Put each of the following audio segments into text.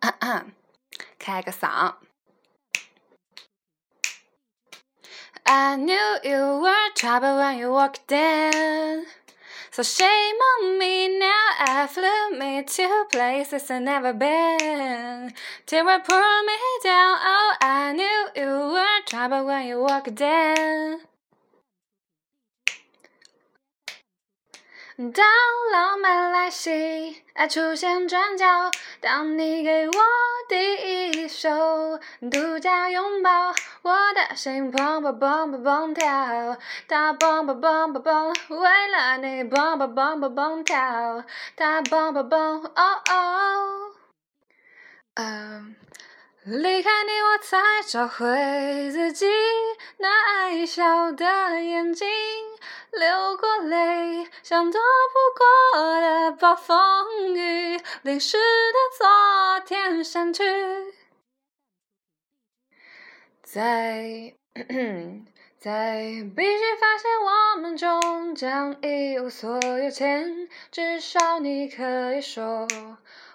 开个嗓。I knew you were trouble when you walked in. So shame on me now, I flew me to places I've never been. Till it pulled me down, oh, I knew you were trouble when you walked in. 当浪漫来袭，爱出现转角，当你给我第一手独家拥抱，我的心砰砰砰砰砰跳，它砰砰砰砰砰，为了你砰砰砰砰砰跳，它砰砰砰哦哦。嗯，离开你，我才找回自己那爱笑的眼睛。流过泪，像躲不过的暴风雨，淋湿的昨天删去。在 在必须发现我们终将一无所有前，至少你可以说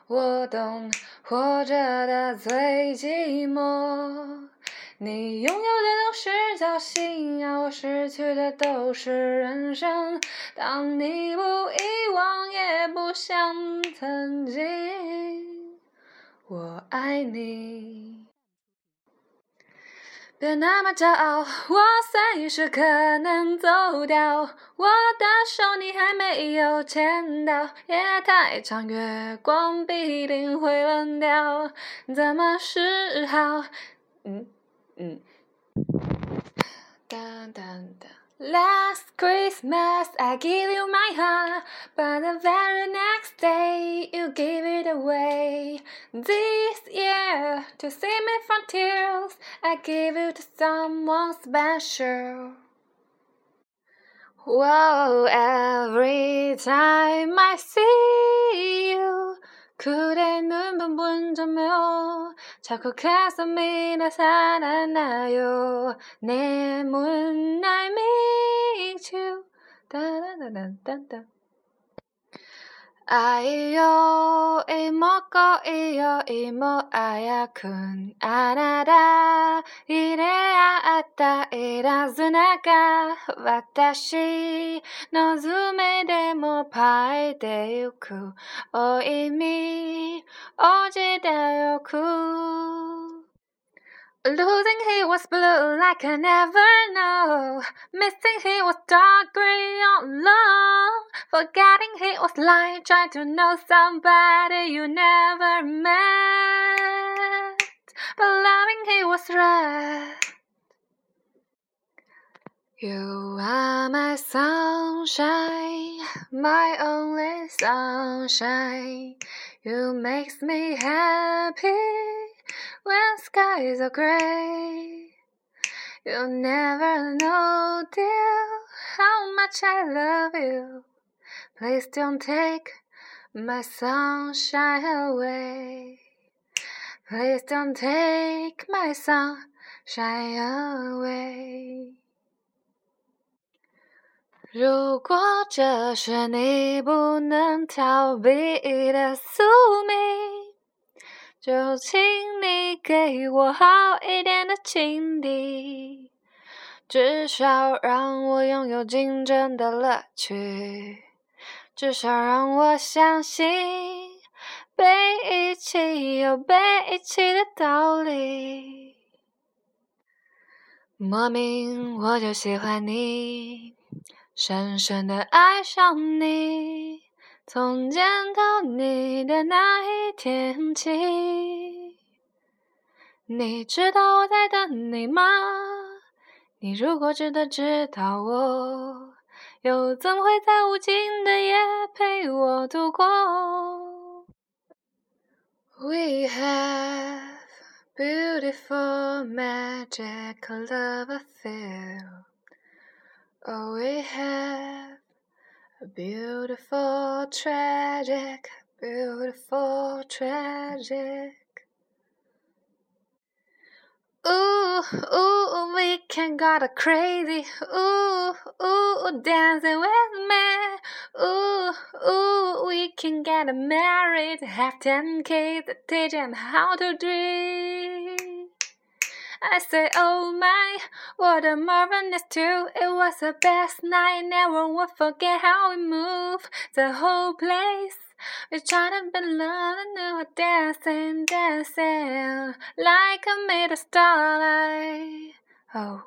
我懂活着的最寂寞。你拥有的都是侥幸，而我失去的都是人生。当你不遗忘，也不想曾经，我爱你。别那么骄傲，我随时可能走掉。我的手你还没有牵到，夜太长，月光必定会冷掉。怎么是好？嗯。嗯 Dun, dun, dun. Last Christmas I gave you my heart, but the very next day you gave it away. This year, to save me from tears, I gave it to someone special. Whoa, every time I see you. 그대 눈만 본다며 자꾸 가슴이 나 살아나요? 내문 I miss you 따라라란딴딴 あいよ、いもこいよ、いもあやくん、あなた、入れ合ったいらずな中、私のめでもぱいでゆく、お意味、おじてよく。Losing he was blue like I never know. Missing he was dark green on long. Forgetting he was light, trying to know somebody you never met. But loving he was red. You are my sunshine, my only sunshine. You makes me happy when skies are gray. You'll never know, dear, how much I love you. Please don't take my sunshine away. Please don't take my sunshine away. 如果这是你不能逃避的宿命。 就请你给我好一点的情敌，至少让我拥有竞争的乐趣，至少让我相信被遗弃有被遗弃的道理。莫名我就喜欢你，深深的爱上你。从见到你的那一天起，你知道我在等你吗？你如果真的知道我，又怎会在无尽的夜陪我度过？We have beautiful magic love affair. Oh, we have. Beautiful, tragic, beautiful, tragic. Ooh, ooh, we can go crazy. Ooh, ooh, dancing with me. Ooh, ooh, we can get married, have ten kids, teach them how to dream. I say, oh my, what a marvelous tune. It was the best night, never will forget how we moved the whole place. We tried to be and we dancing, dancing like a made of starlight. Oh,